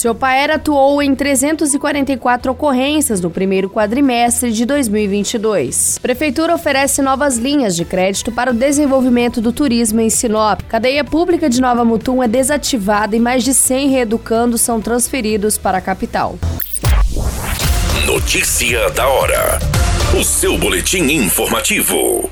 Seu Paer atuou em 344 ocorrências no primeiro quadrimestre de 2022. Prefeitura oferece novas linhas de crédito para o desenvolvimento do turismo em Sinop. Cadeia pública de Nova Mutum é desativada e mais de 100 reeducandos são transferidos para a capital. Notícia da hora. O seu boletim informativo.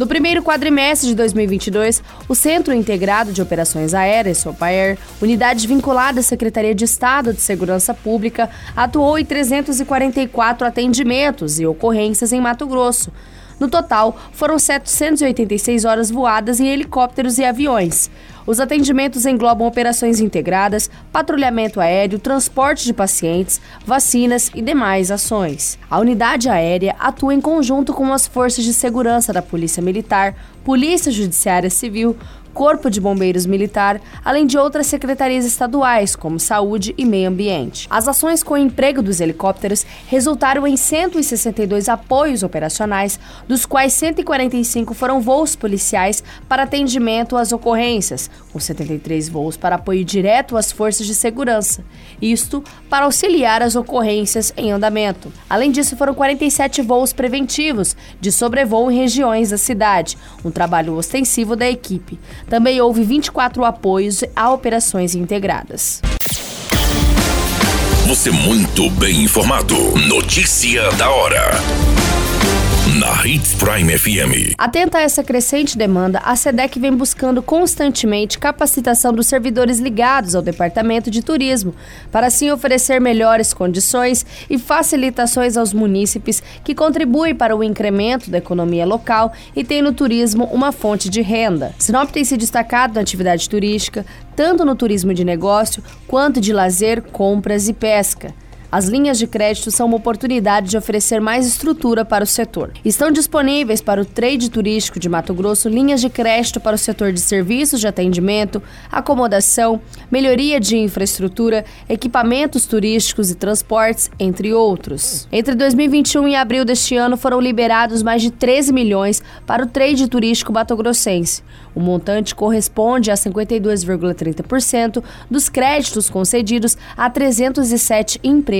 No primeiro quadrimestre de 2022, o Centro Integrado de Operações Aéreas, SOPAER, unidade vinculada à Secretaria de Estado de Segurança Pública, atuou em 344 atendimentos e ocorrências em Mato Grosso. No total, foram 786 horas voadas em helicópteros e aviões. Os atendimentos englobam operações integradas, patrulhamento aéreo, transporte de pacientes, vacinas e demais ações. A unidade aérea atua em conjunto com as forças de segurança da Polícia Militar, Polícia Judiciária Civil, Corpo de Bombeiros Militar, além de outras secretarias estaduais, como Saúde e Meio Ambiente. As ações com o emprego dos helicópteros resultaram em 162 apoios operacionais, dos quais 145 foram voos policiais para atendimento às ocorrências, com 73 voos para apoio direto às forças de segurança. Isto para auxiliar as ocorrências em andamento. Além disso, foram 47 voos preventivos de sobrevoo em regiões da cidade, um trabalho ostensivo da equipe. Também houve 24 apoios a operações integradas. Você muito bem informado. Notícia da hora na Hits Prime FM. Atenta a essa crescente demanda, a SEDEC vem buscando constantemente capacitação dos servidores ligados ao Departamento de Turismo, para assim oferecer melhores condições e facilitações aos munícipes que contribuem para o incremento da economia local e têm no turismo uma fonte de renda. Sinop tem se destacado na atividade turística, tanto no turismo de negócio quanto de lazer, compras e pesca. As linhas de crédito são uma oportunidade de oferecer mais estrutura para o setor. Estão disponíveis para o trade turístico de Mato Grosso linhas de crédito para o setor de serviços de atendimento, acomodação, melhoria de infraestrutura, equipamentos turísticos e transportes, entre outros. Entre 2021 e abril deste ano foram liberados mais de 13 milhões para o trade turístico mato-grossense. O montante corresponde a 52,30% dos créditos concedidos a 307 empresas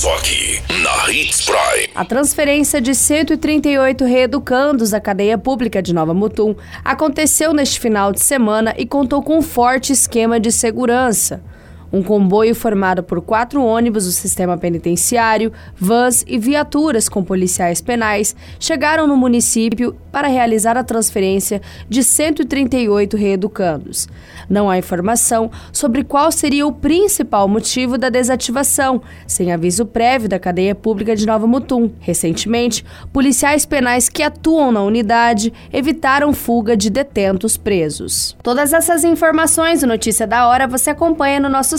Só aqui, na Hits Prime. A transferência de 138 reeducandos da cadeia pública de Nova Mutum aconteceu neste final de semana e contou com um forte esquema de segurança. Um comboio formado por quatro ônibus do sistema penitenciário, vans e viaturas com policiais penais chegaram no município para realizar a transferência de 138 reeducandos. Não há informação sobre qual seria o principal motivo da desativação, sem aviso prévio da cadeia pública de Nova Mutum. Recentemente, policiais penais que atuam na unidade evitaram fuga de detentos presos. Todas essas informações do Notícia da Hora você acompanha no nosso